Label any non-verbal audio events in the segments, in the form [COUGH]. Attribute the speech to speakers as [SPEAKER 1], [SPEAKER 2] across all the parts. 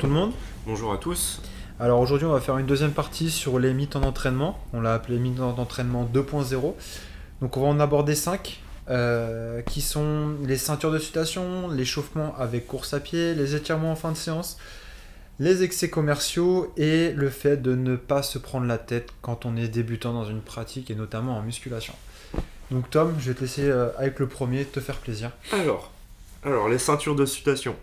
[SPEAKER 1] tout le monde.
[SPEAKER 2] Bonjour à tous.
[SPEAKER 1] Alors aujourd'hui on va faire une deuxième partie sur les mythes en entraînement. On l'a appelé mythes en entraînement 2.0. Donc on va en aborder 5 euh, qui sont les ceintures de sudation, l'échauffement avec course à pied, les étirements en fin de séance, les excès commerciaux et le fait de ne pas se prendre la tête quand on est débutant dans une pratique et notamment en musculation. Donc Tom, je vais te laisser euh, avec le premier te faire plaisir.
[SPEAKER 2] Alors, alors les ceintures de sudation.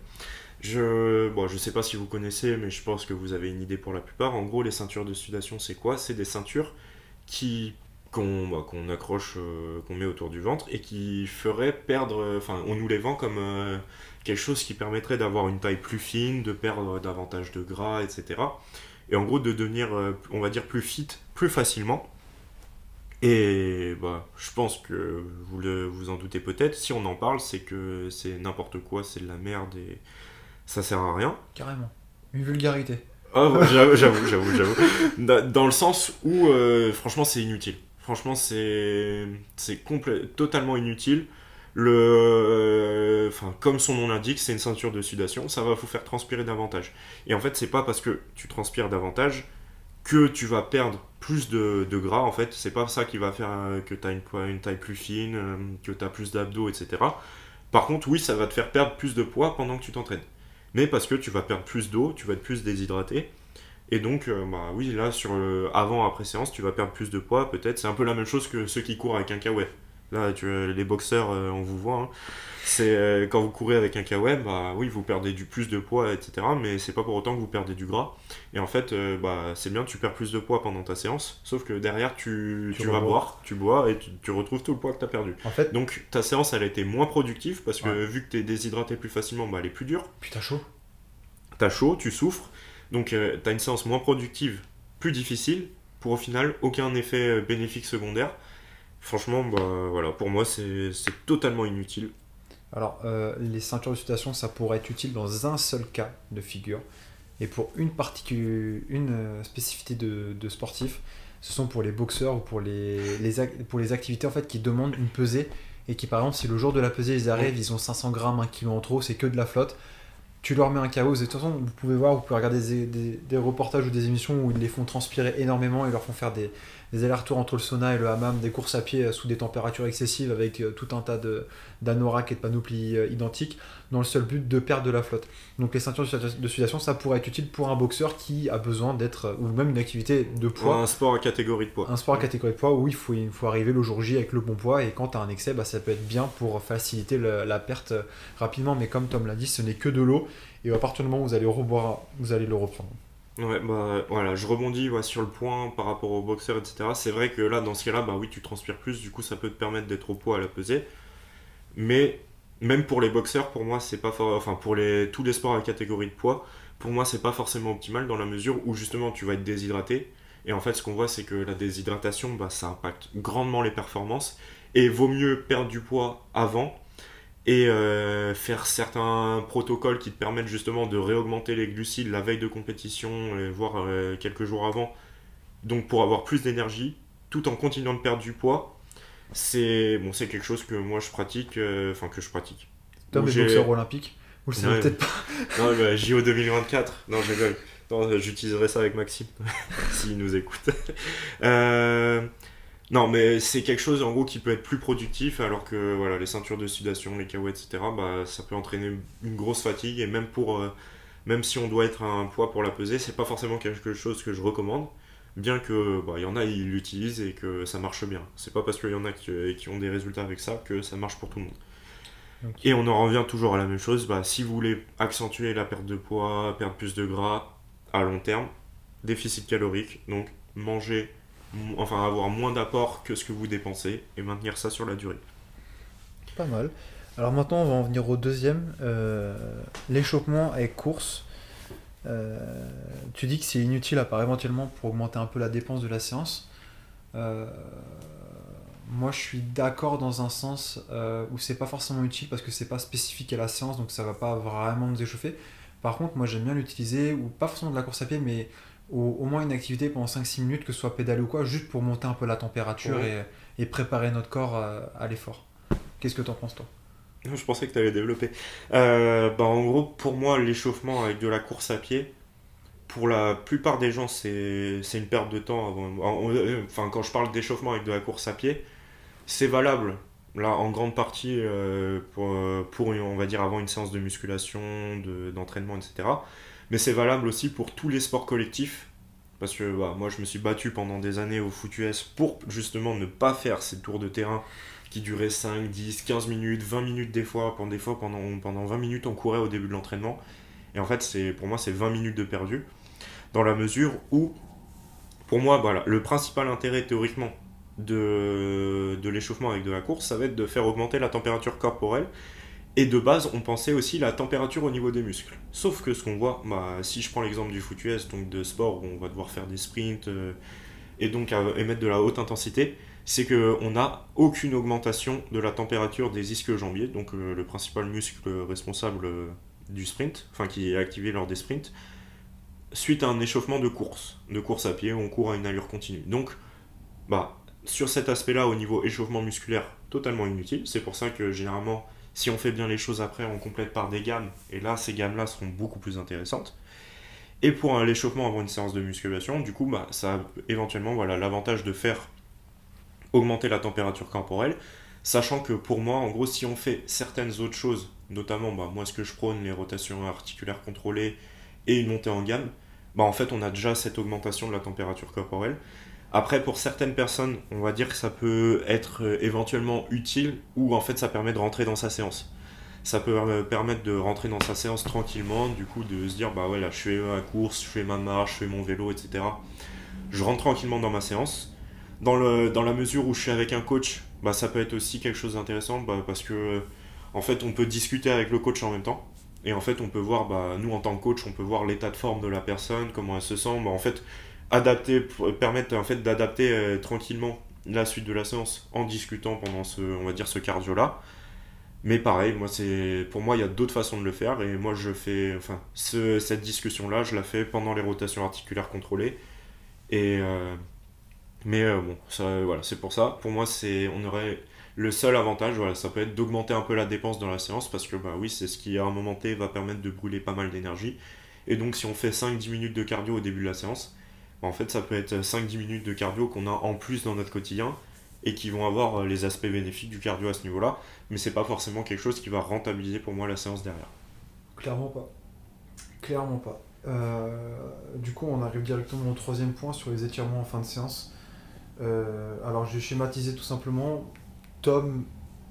[SPEAKER 2] Je bon, je sais pas si vous connaissez, mais je pense que vous avez une idée pour la plupart. En gros, les ceintures de sudation, c'est quoi? C'est des ceintures qui qu'on bah, accroche, euh, qu'on met autour du ventre et qui feraient perdre. Enfin, on nous les vend comme euh, quelque chose qui permettrait d'avoir une taille plus fine, de perdre davantage de gras, etc. Et en gros, de devenir, euh, on va dire, plus fit plus facilement. Et bah, je pense que vous le, vous en doutez peut-être. Si on en parle, c'est que c'est n'importe quoi, c'est de la merde et ça sert à rien.
[SPEAKER 1] Carrément. Une vulgarité.
[SPEAKER 2] Ah, ouais, j'avoue, j'avoue, j'avoue, j'avoue. Da- Dans le sens où, euh, franchement, c'est inutile. Franchement, c'est totalement inutile. Le, euh, enfin, comme son nom l'indique, c'est une ceinture de sudation. Ça va vous faire transpirer davantage. Et en fait, c'est pas parce que tu transpires davantage que tu vas perdre plus de, de gras. En fait, c'est pas ça qui va faire euh, que tu as une, une taille plus fine, que tu as plus d'abdos, etc. Par contre, oui, ça va te faire perdre plus de poids pendant que tu t'entraînes mais parce que tu vas perdre plus d'eau, tu vas être plus déshydraté. Et donc, euh, bah oui, là, sur le avant, après séance, tu vas perdre plus de poids, peut-être. C'est un peu la même chose que ceux qui courent avec un KOF. Là, tu, les boxeurs, euh, on vous voit. hein. C'est euh, quand vous courez avec un KOF, bah oui, vous perdez du plus de poids, etc. Mais c'est pas pour autant que vous perdez du gras. Et en fait, euh, bah, c'est bien, tu perds plus de poids pendant ta séance. Sauf que derrière, tu,
[SPEAKER 1] Tu
[SPEAKER 2] tu vas boire, tu bois et tu, tu retrouves tout le poids que tu as perdu.
[SPEAKER 1] En fait,
[SPEAKER 2] Donc, ta séance, elle a été moins productive parce que
[SPEAKER 1] Ouais.
[SPEAKER 2] vu que tu es déshydraté plus facilement, bah, elle est plus dure
[SPEAKER 1] putain chaud.
[SPEAKER 2] t'as chaud, tu souffres, donc euh, t'as une séance moins productive, plus difficile, pour au final aucun effet bénéfique secondaire. Franchement, bah voilà, pour moi c'est totalement inutile.
[SPEAKER 1] Alors, euh, les ceintures de sudation, ça pourrait être utile dans un seul cas de figure. Et pour une, une euh, spécificité de, de sportif, ce sont pour les boxeurs ou pour les, les, pour les activités en fait, qui demandent une pesée. Et qui, par exemple, si le jour de la pesée, ils arrivent, ils ont 500 grammes, 1 kg en trop, c'est que de la flotte. Tu leur mets un chaos. De toute façon, vous pouvez voir, vous pouvez regarder des, des- des reportages ou des émissions où ils les font transpirer énormément. Ils leur font faire des, des allers-retours entre le sauna et le hammam, des courses à pied euh, sous des températures excessives avec euh, tout un tas de, d'anoraks et de panoplies euh, identiques dans le seul but de perdre de la flotte. Donc les ceintures de sudation- ça pourrait être utile pour un boxeur qui a besoin d'être, ou même une activité de poids,
[SPEAKER 2] un sport à catégorie de poids.
[SPEAKER 1] un sport à catégorie de poids où il faut, il faut arriver le jour J avec le bon poids et quand tu as un excès, bah, ça peut être bien pour faciliter le- la perte rapidement, mais comme Tom l'a dit, ce n'est que de l'eau et à partir du moment où vous allez reboire, vous allez le reprendre.
[SPEAKER 2] Ouais, bah voilà, je rebondis sur le point par rapport au boxeur, etc. C'est vrai que là, dans ce cas-là, bah oui, tu transpires plus, du coup ça peut te permettre d'être au poids à la pesée. Mais même pour les boxeurs, pour moi, c'est pas for- enfin pour les tous les sports à catégorie de poids, pour moi, c'est pas forcément optimal dans la mesure où justement tu vas être déshydraté. Et en fait, ce qu'on voit, c'est que la déshydratation, bah, ça impacte grandement les performances. Et vaut mieux perdre du poids avant et euh, faire certains protocoles qui te permettent justement de réaugmenter les glucides la veille de compétition, et voire euh, quelques jours avant, donc pour avoir plus d'énergie, tout en continuant de perdre du poiis. C'est bon, c'est quelque chose que moi je pratique, euh, enfin que je pratique.
[SPEAKER 1] Tom
[SPEAKER 2] Où
[SPEAKER 1] est
[SPEAKER 2] j'ai-
[SPEAKER 1] boxeur olympique, vous le savez
[SPEAKER 2] Ouais.
[SPEAKER 1] peut-être pas. [LAUGHS]
[SPEAKER 2] Non, bah, JO 2024. Non, j'utiliserai ça avec Maxime, [LAUGHS] s'il nous écoute. Euh, non, mais c'est quelque chose en gros qui peut être plus productif, alors que voilà, les ceintures de sudation, les KO, etc., bah, ça peut entraîner une grosse fatigue, et même pour. euh, même si on doit être à un poids pour la peser, c'est pas forcément quelque chose que je recommande. Bien que, bah, il y en a, ils l'utilisent et que ça marche bien. C'est pas parce qu'il y en a qui, qui ont des résultats avec ça que ça marche pour tout le monde. Et on en revient toujours à la même chose. Bah, si vous voulez accentuer la perte de poids, perdre plus de gras à long terme, déficit calorique, donc manger, enfin avoir moins d'apport que ce que vous dépensez et maintenir ça sur la durée.
[SPEAKER 1] Pas mal. Alors maintenant, on va en venir au deuxième, euh, l'échauffement avec course. Euh, tu dis que c'est inutile à part éventuellement pour augmenter un peu la dépense de la séance. Euh, moi, je suis d'accord dans un sens où c'est pas forcément utile parce que c'est pas spécifique à la séance, donc ça va pas vraiment nous échauffer. Par contre, moi, j'aime bien l'utiliser, ou pas forcément de la course à pied, mais au, au moins une activité pendant 5-6 minutes, que ce soit pédaler ou quoi, juste pour monter un peu la température
[SPEAKER 2] Ouais.
[SPEAKER 1] et, et préparer notre corps euh, à l'effort. Qu'est-ce que t'en penses, toi?
[SPEAKER 2] Je pensais que tu avais développé. Euh, bah, en gros, pour moi, l'échauffement avec de la course à pied, pour la plupart des gens, c'est une perte de temps. Avant, enfin, quand je parle d'échauffement avec de la course à pied, c'est valable. Là, en grande partie, euh, pour, pour, on va dire, avant une séance de musculation, d'entraînement, etc. Mais c'est valable aussi pour tous les sports collectifs. Parce que bah, moi, je me suis battu pendant des années au foot US pour justement ne pas faire ces tours de terrain qui duraient 5, 10, 15 minutes, 20 minutes des fois. Pendant, des fois, pendant, pendant 20 minutes, on courait au début de l'entraînement. Et en fait, pour moi, c'est 20 minutes de perdu. Dans la mesure où, pour moi, voilà, le principal intérêt théoriquement de, de l'échauffement avec de la course, ça va être de faire augmenter la température corporelle et de base, on pensait aussi la température au niveau des muscles. Sauf que ce qu'on voit, bah, si je prends l'exemple du foot US, donc de sport où on va devoir faire des sprints euh, et donc émettre de la haute intensité, c'est qu'on n'a aucune augmentation de la température des ischio-jambiers, donc euh, le principal muscle responsable euh, du sprint, enfin qui est activé lors des sprints, suite à un échauffement de course, de course à pied où on court à une allure continue. Donc, bah, sur cet aspect-là, au niveau échauffement musculaire, totalement inutile. C'est pour ça que généralement, si on fait bien les choses après, on complète par des gammes, et là, ces gammes-là seront beaucoup plus intéressantes. Et pour l'échauffement avant une séance de musculation, du coup, bah, ça a éventuellement voilà, l'avantage de faire augmenter la température corporelle, sachant que pour moi, en gros, si on fait certaines autres choses, notamment bah, moi ce que je prône, les rotations articulaires contrôlées et une montée en gamme, bah, en fait on a déjà cette augmentation de la température corporelle. Après, pour certaines personnes, on va dire que ça peut être euh, éventuellement utile ou en fait ça permet de rentrer dans sa séance. Ça peut euh, permettre de rentrer dans sa séance tranquillement, du coup de se dire bah ouais là je fais ma course, je fais ma marche, je fais mon vélo, etc. Je rentre tranquillement dans ma séance. Dans, le, dans la mesure où je suis avec un coach, bah ça peut être aussi quelque chose d'intéressant bah, parce que en fait on peut discuter avec le coach en même temps. Et en fait on peut voir, bah, nous en tant que coach, on peut voir l'état de forme de la personne, comment elle se sent. Bah, en fait, adapter, permettre en fait d'adapter euh, tranquillement la suite de la séance en discutant pendant ce, on va dire, ce cardio là. Mais pareil, moi c'est, pour moi il y a d'autres façons de le faire et moi je fais, enfin, cette discussion là, je la fais pendant les rotations articulaires contrôlées et euh, mais euh, bon, ça, voilà, c'est pour ça. Pour moi, c'est, on aurait le seul avantage, voilà, ça peut être d'augmenter un peu la dépense dans la séance parce que bah oui, c'est ce qui à un moment T va permettre de brûler pas mal d'énergie. Et donc si on fait 5-10 minutes de cardio au début de la séance, en fait, ça peut être 5-10 minutes de cardio qu'on a en plus dans notre quotidien et qui vont avoir euh, les aspects bénéfiques du cardio à ce niveau-là, mais c'est pas forcément quelque chose qui va rentabiliser pour moi la séance derrière.
[SPEAKER 1] Clairement pas. Clairement pas. Euh, du coup, on arrive directement au troisième point sur les étirements en fin de séance. Euh, alors, je vais schématiser tout simplement. Tom,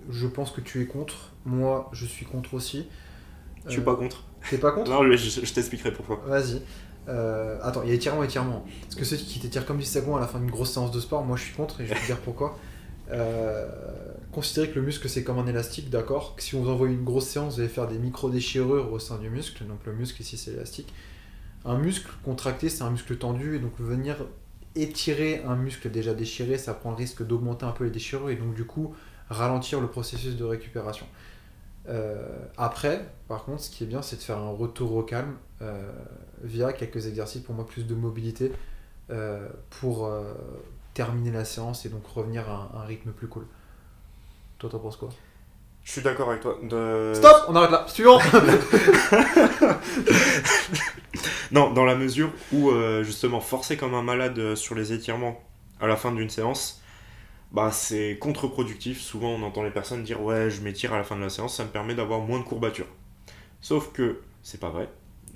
[SPEAKER 1] je pense que tu es contre. Moi, je suis contre aussi.
[SPEAKER 2] Je suis pas contre.
[SPEAKER 1] T'es pas contre?
[SPEAKER 2] Non, je, je t'expliquerai pourquoi.
[SPEAKER 1] Vas-y. Euh, attends, il y a étirement étirement. Parce que ceux qui t'étirent comme du sagons à la fin d'une grosse séance de sport, moi je suis contre et je vais te dire pourquoi. Euh, considérez que le muscle c'est comme un élastique, d'accord? Si on vous envoie une grosse séance, vous allez faire des micro-déchirures au sein du muscle. Donc le muscle ici c'est l'élastique. Un muscle contracté c'est un muscle tendu et donc venir étirer un muscle déjà déchiré, ça prend le risque d'augmenter un peu les déchirures et donc du coup ralentir le processus de récupération. Euh, après, par contre, ce qui est bien, c'est de faire un retour au calme euh, via quelques exercices pour moi plus de mobilité euh, pour terminer la séance et donc revenir à un, rythme plus cool. Toi, t'en penses quoi?
[SPEAKER 2] Je suis d'accord avec toi.
[SPEAKER 1] Stop On arrête là. Suivant [LAUGHS]
[SPEAKER 2] Non, dans la mesure où justement forcer comme un malade sur les étirements à la fin d'une séance, bah, c'est contre-productif. Souvent, on entend les personnes dire Ouais, je m'étire à la fin de la séance, ça me permet d'avoir moins de courbatures. Sauf que c'est pas vrai.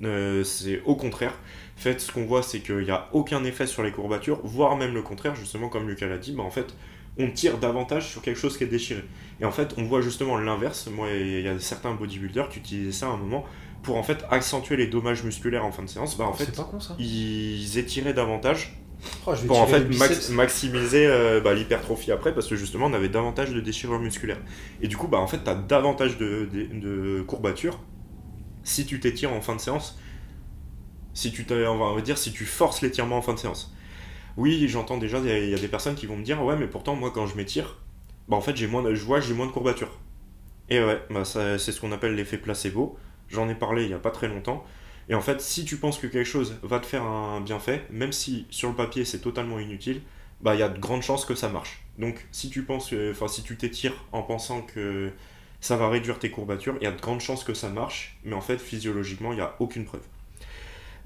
[SPEAKER 2] Euh, c'est au contraire. En fait, ce qu'on voit, c'est qu'il n'y a aucun effet sur les courbatures, voire même le contraire, justement, comme Lucas l'a dit, bah, en fait, on tire davantage sur quelque chose qui est déchiré. Et en fait, on voit justement l'inverse. Moi, il y a certains bodybuilders qui utilisaient ça à un moment pour en fait accentuer les dommages musculaires en fin de séance. Bah, en fait, ils étiraient davantage Oh, pour en fait maximiser euh, bah, l'hypertrophie après parce que justement on avait davantage de déchirures musculaires. Et du coup bah en fait t'as davantage de, de, courbatures si tu t'étires en fin de séance. Si tu on va dire si tu forces l'étirement en fin de séance. Oui j'entends déjà il y, a des personnes qui vont me dire ouais mais pourtant moi quand je m'étire bah en fait j'ai moins je vois j'ai moins de courbatures. Et ouais bah c'est ce qu'on appelle l'effet placebo. J'en ai parlé il y a pas très longtemps et en fait, si tu penses que quelque chose va te faire un bienfait, même si sur le papier c'est totalement inutile, bah il y a de grandes chances que ça marche. Donc si tu penses, enfin si tu t'étires en pensant que ça va réduire tes courbatures. Il y a de grandes chances que ça marche, mais en fait, physiologiquement, il n'y a aucune preuve.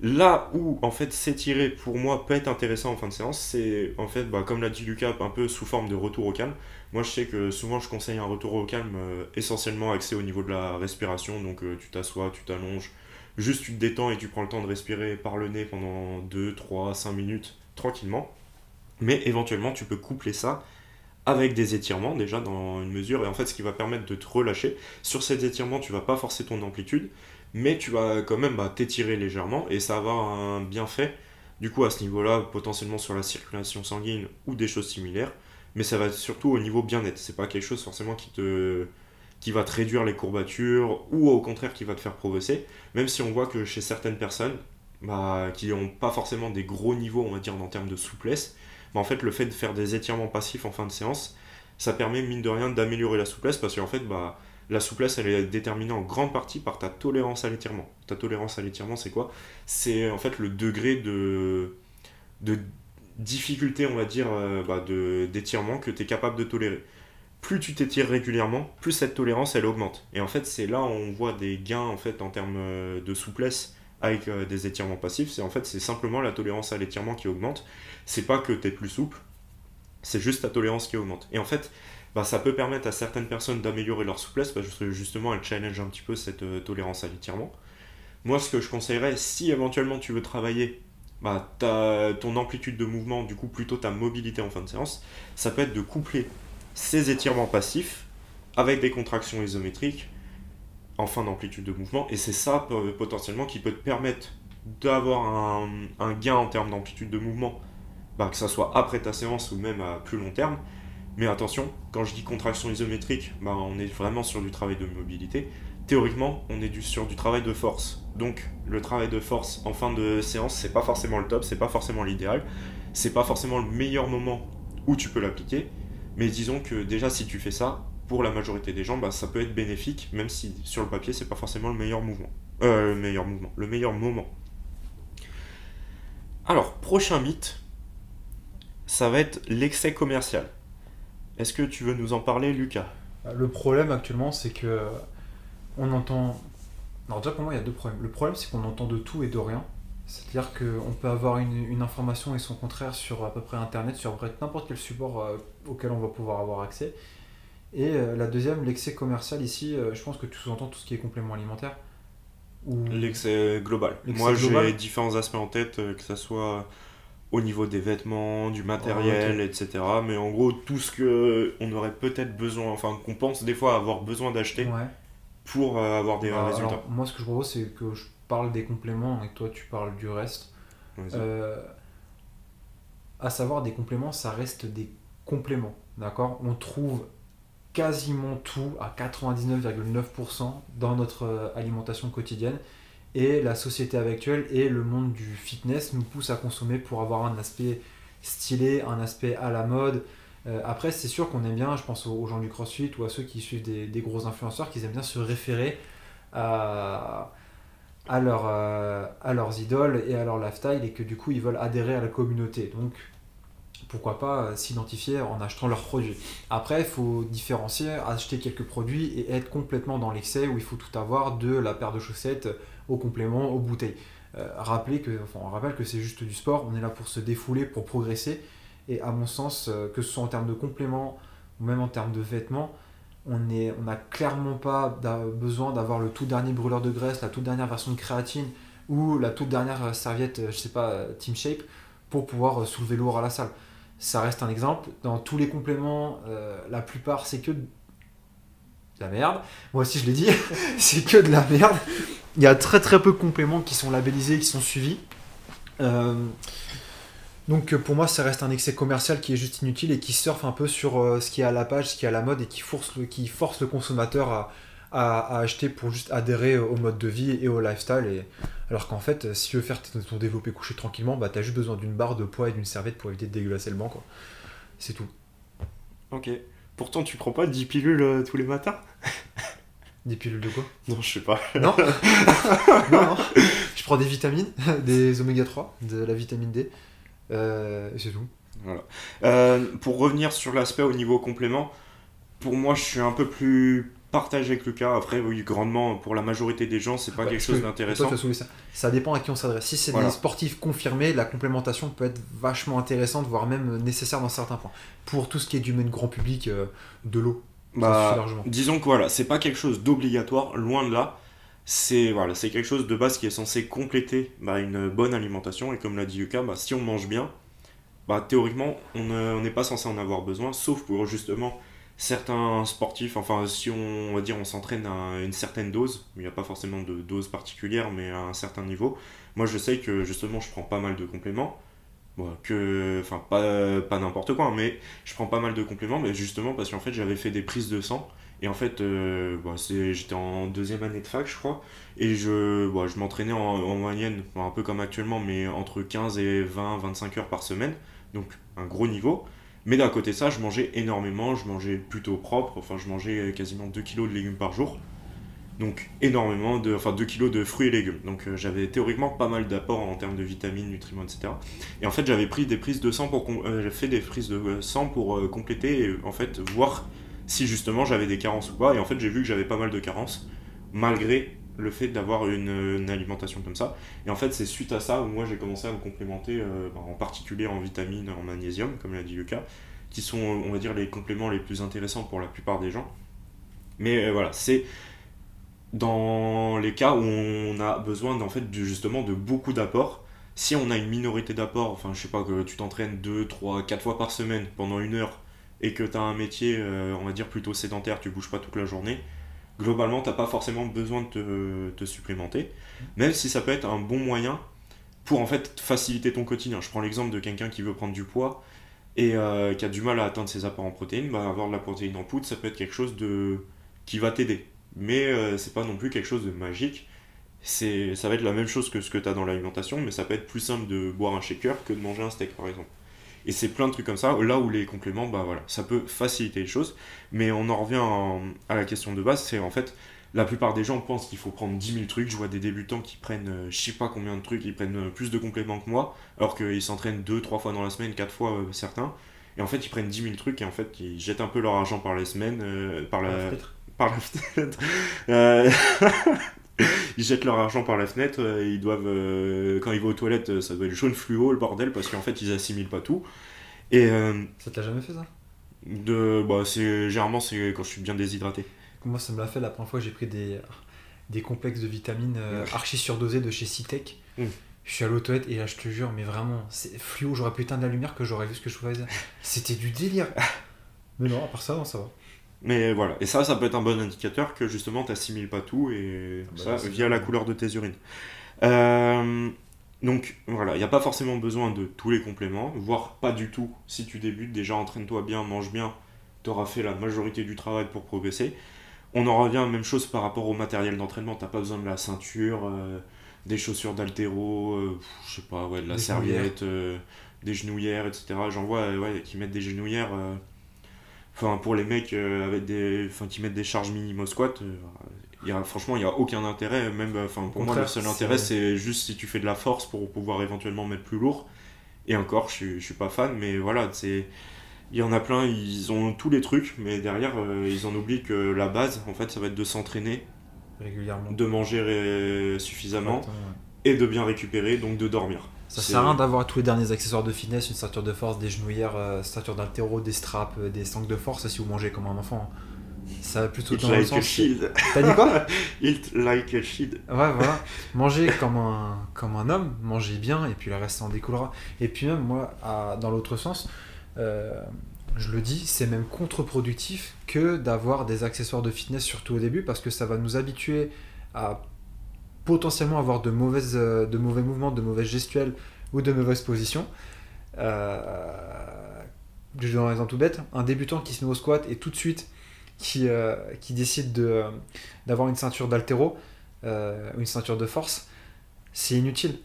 [SPEAKER 2] Là où en fait s'étirer pour moi peut être intéressant en fin de séance, c'est en fait, bah, comme l'a dit Lucas, un peu sous forme de retour au calme. Moi je sais que souvent je conseille un retour au calme euh, essentiellement axé au niveau de la respiration, donc euh, tu t'assois, tu t'allonges, juste tu te détends et tu prends le temps de respirer par le nez pendant 2, 3, 5 minutes tranquillement. Mais éventuellement tu peux coupler ça avec des étirements déjà dans une mesure et en fait ce qui va permettre de te relâcher. Sur ces étirements tu vas pas forcer ton amplitude mais tu vas quand même bah, t'étirer légèrement et ça va avoir un bienfait du coup à ce niveau-là potentiellement sur la circulation sanguine ou des choses similaires mais ça va surtout au niveau bien-être c'est pas quelque chose forcément qui te qui va te réduire les courbatures ou au contraire qui va te faire progresser même si on voit que chez certaines personnes bah, qui n'ont pas forcément des gros niveaux on va dire en termes de souplesse bah, en fait le fait de faire des étirements passifs en fin de séance ça permet mine de rien d'améliorer la souplesse parce qu'en fait bah la souplesse, elle est déterminée en grande partie par ta tolérance à l'étirement. Ta tolérance à l'étirement, c'est quoi? C'est en fait le degré de, de difficulté, on va dire, euh, bah, d'étirement que tu es capable de tolérer. Plus tu t'étires régulièrement, plus cette tolérance, elle augmente. Et en fait, c'est là où on voit des gains en, en termes euh, de souplesse avec euh, des étirements passifs. C'est en fait, c'est simplement la tolérance à l'étirement qui augmente. C'est pas que tu es plus souple, c'est juste ta tolérance qui augmente. Et en fait, bah, ça peut permettre à certaines personnes d'améliorer leur souplesse, parce que justement, elles challenge un petit peu cette euh, tolérance à l'étirement. Moi, ce que je conseillerais, si éventuellement tu veux travailler bah, ton amplitude de mouvement, du coup plutôt ta mobilité en fin de séance, ça peut être de coupler ces étirements passifs avec des contractions isométriques en fin d'amplitude de mouvement, et c'est ça potentiellement qui peut te permettre d'avoir un, gain en termes d'amplitude de mouvement, bah, que ça soit après ta séance ou même à plus long terme, mais attention, quand je dis contraction isométrique, bah, on est vraiment sur du travail de mobilité. Théoriquement, on est sur du travail de force. Donc, le travail de force en fin de séance, c'est pas forcément le top, c'est pas forcément l'idéal, c'est pas forcément le meilleur moment où tu peux l'appliquer. Mais disons que déjà, si tu fais ça, pour la majorité des gens, bah, ça peut être bénéfique, même si sur le papier, c'est pas forcément le meilleur mouvement. Euh, le meilleur mouvement, le meilleur moment. Alors, prochain mythe, ça va être l'excès commercial. Est-ce que tu veux nous en parler, Lucas?
[SPEAKER 1] Le problème actuellement, c'est que on entend. Alors déjà pour moi, il y a deux problèmes. Le problème, c'est qu'on entend de tout et de rien. C'est-à-dire qu'on peut avoir une, information et son contraire sur à peu près Internet, sur n'importe quel support euh, auquel on va pouvoir avoir accès. Et euh, la deuxième, l'excès commercial ici, euh, je pense que tu sous-entends tout ce qui est complément alimentaire.
[SPEAKER 2] Ou... L'excès global. Moi, j'ai différents aspects en tête, que ce soit au niveau des vêtements, du matériel, etc. Mais en gros, tout ce que on aurait peut-être besoin, enfin qu'on pense des fois avoir besoin d'acheter pour euh, avoir des bah, résultats.
[SPEAKER 1] moi, ce que je propose, c'est que je parle des compléments et que toi, tu parles du reste. Euh, à savoir, des compléments, ça reste des compléments. D'accord? On trouve quasiment tout à 99,9% dans notre euh, alimentation quotidienne et la société actuelle et le monde du fitness nous poussent à consommer pour avoir un aspect stylé, un aspect à la mode. Euh, après, c'est sûr qu'on aime bien, je pense aux, gens du CrossFit ou à ceux qui suivent des, gros influenceurs, qui aiment bien se référer euh, à leurs idoles et à leur lifestyle et que du coup ils veulent adhérer à la communauté. Donc pourquoi pas euh, s'identifier en achetant leurs produits. Après, il faut différencier, acheter quelques produits et être complètement dans l'excès où il faut tout avoir de la paire de chaussettes au complément, aux bouteilles. Euh, rappeler on rappelle que c'est juste du sport, on est là pour se défouler, pour progresser. Et à mon sens, euh, que ce soit en termes de compléments ou même en termes de vêtements, on n'a clairement pas besoin d'avoir le tout dernier brûleur de graisse, la toute dernière version de créatine ou la toute dernière serviette, je sais pas, Team Shape, pour pouvoir soulever lourd à la salle. Ça reste un exemple. Dans tous les compléments, euh, la plupart, c'est que de la merde. Moi aussi, je l'ai dit, [LAUGHS] c'est que de la merde. Il y a très très peu de compléments qui sont labellisés, qui sont suivis. Euh, donc pour moi, ça reste un excès commercial qui est juste inutile et qui surfe un peu sur euh, ce qui est à la page, ce qui est à la mode et qui force le, qui force le consommateur à, à, acheter pour juste adhérer au mode de vie et au lifestyle. Et... Alors qu'en fait, si tu veux faire ton développé couché tranquillement, bah, tu as juste besoin d'une barre de poids et d'une serviette pour éviter de dégueulasser le banc. C'est tout.
[SPEAKER 2] Ok. Pourtant, tu prends pas 10 pilules euh, tous les matins? [LAUGHS]
[SPEAKER 1] Des pilules de quoi?
[SPEAKER 2] Non, je sais pas.
[SPEAKER 1] Non? [LAUGHS] non, Je prends des vitamines, [LAUGHS] des oméga 3, de la vitamine D. Euh, c'est tout.
[SPEAKER 2] Voilà. Euh, pour revenir sur l'aspect au niveau complément, pour moi, je suis un peu plus partage avec Lucas. Après, oui, grandement, pour la majorité des gens, c'est pas
[SPEAKER 1] Ouais,
[SPEAKER 2] quelque chose
[SPEAKER 1] que
[SPEAKER 2] d'intéressant.
[SPEAKER 1] toi, ça. Ça dépend à qui on s'adresse. Si c'est
[SPEAKER 2] Voilà.
[SPEAKER 1] des sportifs confirmés, la complémentation peut être vachement intéressante, voire même nécessaire dans certains points. Pour tout ce qui est du domaine grand public, euh, de l'eau,
[SPEAKER 2] Bah,
[SPEAKER 1] largement.
[SPEAKER 2] disons que voilà, c'est pas quelque chose d'obligatoire, loin de là. C'est voilà, quelque chose de base qui est censé compléter bah, une bonne alimentation. Et comme l'a dit Lucas, bah, si on mange bien, bah, théoriquement, on ne- on n'est pas censé en avoir besoin, sauf pour justement certains sportifs. Enfin, si on, va dire on s'entraîne à une certaine dose, il n'y a pas forcément de dose particulière, mais à un certain niveau. Moi, je sais que justement, je prends pas mal de compléments. Que, enfin, pas, pas n'importe quoi, hein, mais je prends pas mal de compléments, mais justement parce qu'en fait, j'avais fait des prises de sang. Et en fait, euh, bah, j'étais en deuxième année de fac, je crois, et je, bah, je m'entraînais en, en moyenne, un peu comme actuellement, mais entre 15 et 20, 25 heures par semaine, donc un gros niveau. Mais d'un côté ça, je mangeais énormément, je mangeais plutôt propre, enfin je mangeais quasiment 2 kilos de légumes par jour. Donc énormément, de, enfin 2 kilos de fruits et légumes. Donc euh, j'avais théoriquement pas mal d'apports en termes de vitamines, nutriments, etc. Et en fait j'avais pris des prises de pour, euh, fait des prises de euh, sang pour compléter et en fait voir si justement j'avais des carences ou pas. Et en fait j'ai vu que j'avais pas mal de carences, malgré le fait d'avoir une, alimentation comme ça. Et en fait c'est suite à ça où moi j'ai commencé à me complémenter, euh, bah, en particulier en vitamines, en magnésium, comme l'a dit Lucas, qui sont on va dire les compléments les plus intéressants pour la plupart des gens. Mais euh, voilà, c'est dans les cas où on a besoin en fait justement de beaucoup d'apports. Si on a une minorité d'apports, enfin je sais pas que tu t'entraînes 2, 3, 4 fois par semaine pendant une heure et que tu as un métier, euh, on va dire plutôt sédentaire, tu bouges pas toute la journée, globalement t'as pas forcément besoin de te, te supplémenter, même si ça peut être un bon moyen pour en fait faciliter ton quotidien. Je prends l'exemple de quelqu'un qui veut prendre du poids et euh, qui a du mal à atteindre ses apports en protéines, bah, avoir de la protéine en poudre, ça peut être quelque chose de qui va t'aider. Mais euh, c'est pas non plus quelque chose de magique. C'est, ça va être la même chose que ce que tu as dans l'alimentation, mais ça peut être plus simple de boire un shaker que de manger un steak par exemple. Et c'est plein de trucs comme ça, là où les compléments, bah voilà, ça peut faciliter les choses. Mais on en revient en- à la question de base, c'est en fait, la plupart des gens pensent qu'il faut prendre 10 000 trucs. Je vois des débutants qui prennent euh, je sais pas combien de trucs, ils prennent euh, plus de compléments que moi, alors qu'ils s'entraînent 2-3 fois dans la semaine, 4 fois euh, certains. Et en fait, ils prennent 10 000 trucs et en fait, ils jettent un peu leur argent par les semaines, euh, par la, par la fenêtre. [LAUGHS] [LAUGHS] Ils jettent leur argent par la fenêtre. euh, Ils doivent, euh, quand ils vont aux toilettes, euh, ça doit être jaune fluo le bordel parce qu'en fait ils assimilent pas tout. Et euh,
[SPEAKER 1] Ça t'a jamais fait ça?
[SPEAKER 2] de, bah, c'est généralement c'est quand je suis bien déshydraté.
[SPEAKER 1] Moi, ça me l'a fait la première fois j'ai pris des, des complexes de vitamines euh, archi surdosés de chez Citec. Je suis allé aux toilettes et là, je te jure, mais vraiment, c'est fluo. J'aurais pu éteindre la lumière que j'aurais vu ce que je faisais. [LAUGHS] C'était du délire. Mais non, à part ça, non, ça va.
[SPEAKER 2] Mais voilà, et ça, ça peut être un bon indicateur que justement t'assimiles pas tout et
[SPEAKER 1] Ah bah,
[SPEAKER 2] ça via la couleur de tes urines. Euh, donc voilà, il n'y a pas forcément besoin de tous les compléments, voire pas du tout. Si tu débutes, déjà entraîne-toi bien, mange bien, tu auras fait la majorité du travail pour progresser. On en revient à la même chose par rapport au matériel d'entraînement, t'as pas besoin de la ceinture, euh, des chaussures d'altéro, euh, je sais pas, ouais, de la
[SPEAKER 1] Des
[SPEAKER 2] serviette, euh, des genouillères, etc. J'en vois ouais, qui mettent des genouillères. Enfin, pour les mecs euh, avec des, enfin, qui mettent des charges minimes au squat, euh, y a, franchement, il n'y a aucun intérêt. Même, euh, enfin, pour moi, le seul intérêt, c'est juste si tu fais de la force pour pouvoir éventuellement mettre plus lourd. Et encore, je je suis pas fan, mais voilà, c'est. Il y en a plein, ils ont tous les trucs, mais derrière, euh, ils en oublient que la base, en fait, ça va être de s'entraîner,
[SPEAKER 1] Régulièrement.
[SPEAKER 2] de manger suffisamment
[SPEAKER 1] ouais.
[SPEAKER 2] et de bien récupérer, donc de dormir.
[SPEAKER 1] Ça sert à rien d'avoir tous les derniers accessoires de finesse, une ceinture de force, des genouillères, euh, ceinture d'altéro, des straps, euh, des sangles de force si vous mangez comme un enfant. Ça va plutôt
[SPEAKER 2] Eat
[SPEAKER 1] dans le
[SPEAKER 2] like a
[SPEAKER 1] sens.
[SPEAKER 2] shield.
[SPEAKER 1] T'as dit quoi [LAUGHS]
[SPEAKER 2] Eat like a shield.
[SPEAKER 1] Ouais, voilà. [LAUGHS] Manger comme un, comme un homme, manger bien, et puis le reste en découlera. Et puis même, moi, à- dans l'autre sens, euh, je le dis, c'est même contre-productif que d'avoir des accessoires de fitness, surtout au début, parce que ça va nous habituer à potentiellement avoir de, mauvaises, euh, de mauvais mouvements, de mauvaises gestuelles ou de mauvaises positions. Euh, je donne un exemple tout bête, un débutant qui se met au squat et tout de suite qui, euh, qui décide de, euh, d'avoir une ceinture d'altéro, euh, une ceinture de force, c'est inutile.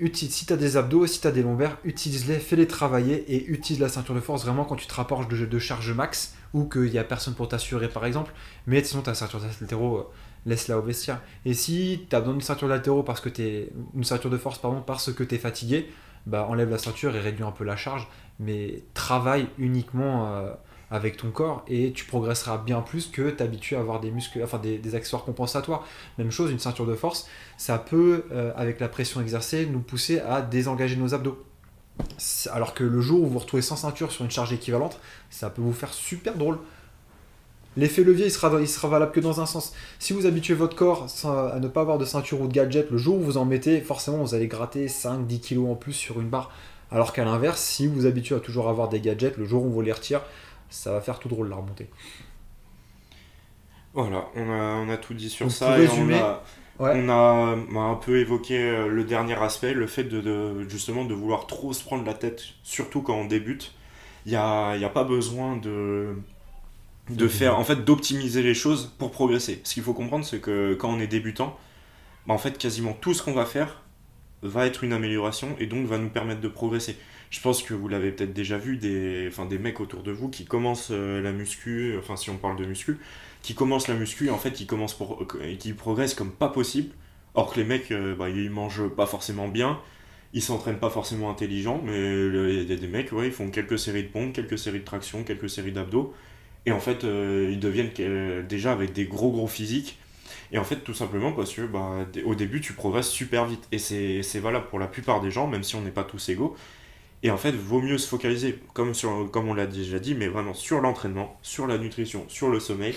[SPEAKER 1] Uti- si tu as des abdos, si tu as des lombaires, utilise-les, fais-les travailler et utilise la ceinture de force vraiment quand tu te rapproches de, de charge max ou qu'il n'y a personne pour t'assurer par exemple. Mais sinon ta ceinture d'altéro, laisse-la au vestiaire. Et si tu as besoin d'une ceinture parce que t'es une ceinture de force pardon parce que tu es fatigué, bah enlève la ceinture et réduis un peu la charge, mais travaille uniquement euh, avec ton corps et tu progresseras bien plus que t'habituer à avoir des muscles, enfin des, des accessoires compensatoires. Même chose, une ceinture de force, ça peut, euh, avec la pression exercée, nous pousser à désengager nos abdos. Alors que le jour où vous retrouvez sans ceinture sur une charge équivalente, ça peut vous faire super drôle. L'effet levier, il sera, il sera valable que dans un sens. Si vous habituez votre corps à ne pas avoir de ceinture ou de gadget, le jour où vous en mettez, forcément, vous allez gratter 5-10 kilos en plus sur une barre. Alors qu'à l'inverse, si vous habituez à toujours avoir des gadgets, le jour où vous les retire, ça va faire tout drôle la remontée.
[SPEAKER 2] Voilà, on a, on a tout dit sur
[SPEAKER 1] Donc,
[SPEAKER 2] ça
[SPEAKER 1] pour
[SPEAKER 2] et
[SPEAKER 1] résumer,
[SPEAKER 2] on a,
[SPEAKER 1] ouais.
[SPEAKER 2] on a bah, un peu évoqué euh, le dernier aspect, le fait de, de- justement de vouloir trop se prendre la tête, surtout quand on débute. Il n'y a, y a pas besoin de, de faire, en fait, d'optimiser les choses pour progresser. Ce qu'il faut comprendre, c'est que quand on est débutant, bah, en fait, quasiment tout ce qu'on va faire va être une amélioration et donc va nous permettre de progresser. Je pense que vous l'avez peut-être déjà vu, des, enfin, des mecs autour de vous qui commencent euh, la muscu, enfin si on parle de muscu, qui commencent la muscu, en fait, ils commencent pour, euh, qui progressent comme pas possible. Or que les mecs, euh, bah, ils mangent pas forcément bien, ils s'entraînent pas forcément intelligent, mais euh, il y a des mecs, ouais, ils font quelques séries de pompes, quelques séries de traction, quelques séries d'abdos, et en fait, euh, ils deviennent euh, déjà avec des gros gros physiques. Et en fait, tout simplement parce que bah, au début, tu progresses super vite. Et c'est valable pour la plupart des gens, même si on n'est pas tous égaux. Et en fait, vaut mieux se focaliser, comme, sur, comme on l'a déjà dit, mais vraiment sur l'entraînement, sur la nutrition, sur le sommeil.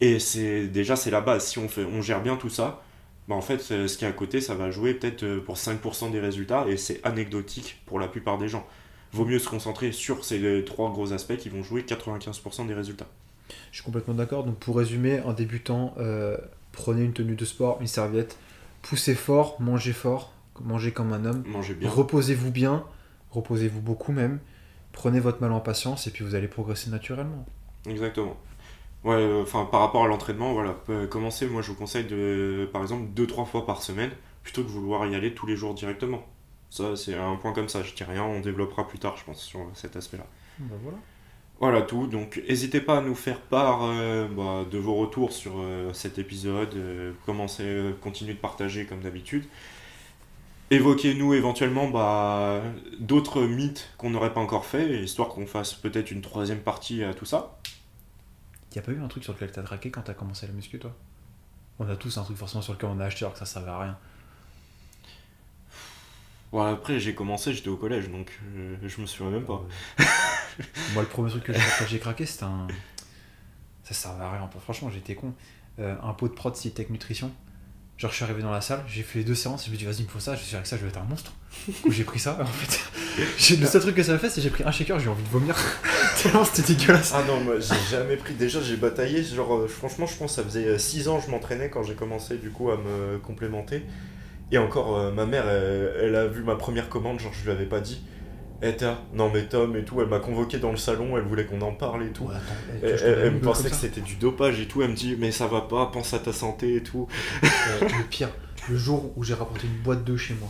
[SPEAKER 2] Et c'est déjà, c'est la base. Si on, fait, on gère bien tout ça, bah en fait, euh, ce qui est à côté, ça va jouer peut-être pour 5% des résultats. Et c'est anecdotique pour la plupart des gens. Vaut mieux se concentrer sur ces trois gros aspects qui vont jouer 95% des résultats.
[SPEAKER 1] Je suis complètement d'accord. Donc pour résumer, en débutant, euh, prenez une tenue de sport, une serviette, poussez fort, mangez fort, mangez comme un homme,
[SPEAKER 2] Mangez bien.
[SPEAKER 1] reposez-vous bien, reposez-vous beaucoup même, prenez votre mal en patience et puis vous allez progresser naturellement.
[SPEAKER 2] Exactement. Ouais, euh, enfin par rapport à l'entraînement, voilà, euh, commencer, moi je vous conseille de, par exemple, 2-3 fois par semaine, plutôt que de vouloir y aller tous les jours directement. Ça, c'est un point comme ça, je dis rien, on développera plus tard, je pense, sur cet aspect-là.
[SPEAKER 1] Ben voilà.
[SPEAKER 2] Voilà tout, donc n'hésitez pas à nous faire part euh, bah, de vos retours sur euh, cet épisode, euh, commencez, continuez de partager comme d'habitude. Évoquez-nous éventuellement bah, d'autres mythes qu'on n'aurait pas encore fait, histoire qu'on fasse peut-être une troisième partie à tout ça.
[SPEAKER 1] Y a pas eu un truc sur lequel t'as traqué quand t'as commencé la muscu toi? On a tous un truc forcément sur lequel on a acheté alors que ça servait à rien.
[SPEAKER 2] Bon, après, j'ai commencé, j'étais au collège, donc euh, je me souviens même pas.
[SPEAKER 1] Moi le premier truc [LAUGHS] que j'ai craqué c'était un... Ça servait à rien, franchement j'étais con. Euh, un pot de prod Tech Nutrition. Genre je suis arrivé dans la salle, j'ai fait les deux séances, je me suis dit vas-y il me faut ça, je suis avec ça je vais être un monstre. Du j'ai pris ça, [LAUGHS] en fait. Le seul truc que ça m'a fait c'est que j'ai pris un shaker, j'ai eu envie de vomir. [LAUGHS] Tellement c'était dégueulasse.
[SPEAKER 3] Ah non, moi j'ai jamais pris. Déjà, j'ai bataillé. Genre, euh, franchement, je pense que ça faisait 6 ans que je m'entraînais quand j'ai commencé du coup à me complémenter. Et encore, euh, ma mère, elle, elle a vu ma première commande, genre je lui avais pas dit. Eh t'as, non mais Tom et tout, elle m'a convoqué dans le salon, elle voulait qu'on en parle et tout.
[SPEAKER 1] Ouais, attends, eh,
[SPEAKER 3] Elle, elle- elle me pensait que c'était du dopage et tout, elle me dit mais ça va pas, pense à ta santé et tout.
[SPEAKER 1] Euh, le pire, le jour où j'ai rapporté une boîte d'œufs chez moi,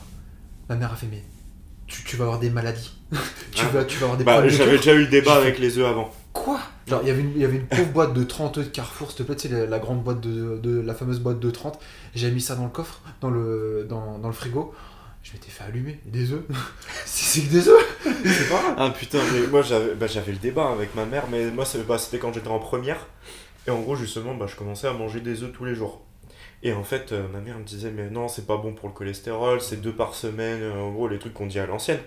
[SPEAKER 1] ma mère a fait mais tu, tu vas avoir des maladies. [LAUGHS] tu,
[SPEAKER 2] Ah.
[SPEAKER 1] vas, tu vas avoir des
[SPEAKER 2] Bah, j'avais déjà eu le débat avec les œufs avant.
[SPEAKER 1] Quoi? Genre, il y avait une- il y avait une pauvre boîte de 30 œufs de Carrefour, s'il te plaît, tu sais, la, la grande boîte de, de- la fameuse boîte de 30. J'ai mis ça dans le coffre, dans le, dans, dans le frigo. Je m'étais fait allumer. Des œufs? [LAUGHS] C'est c'est que des œufs? C'est pas grave.
[SPEAKER 3] Ah putain, mais moi j'avais bah, j'avais le débat avec ma mère, mais moi bah, c'était quand j'étais en première. Et en gros, justement, bah, je commençais à manger des œufs tous les jours. Et en fait, euh, ma mère me disait, mais non, c'est pas bon pour le cholestérol, c'est deux par semaine, euh, en gros, les trucs qu'on dit à l'ancienne.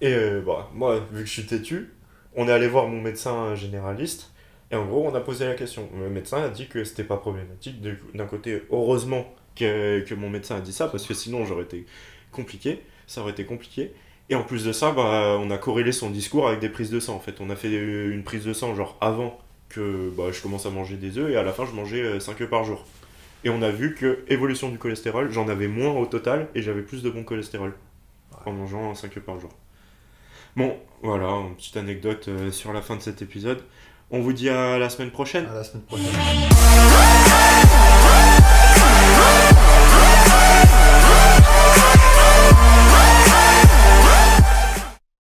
[SPEAKER 3] Et euh, bah, moi, vu que je suis têtu, on est allé voir mon médecin généraliste. Et en gros, on a posé la question. Le médecin a dit que c'était pas problématique. D'un côté, heureusement que, que mon médecin a dit ça, parce que sinon j'aurais été compliqué. Ça aurait été compliqué. Et en plus de ça, bah, on a corrélé son discours avec des prises de sang. En fait, on a fait une prise de sang genre avant que bah, je commence à manger des œufs et à la fin je mangeais 5 œufs par jour. Et on a vu que évolution du cholestérol, j'en avais moins au total et j'avais plus de bon cholestérol en mangeant 5 œufs par jour. Bon, voilà, une petite anecdote euh, sur la fin de cet épisode. On vous dit à la semaine prochaine.
[SPEAKER 1] À la semaine prochaine.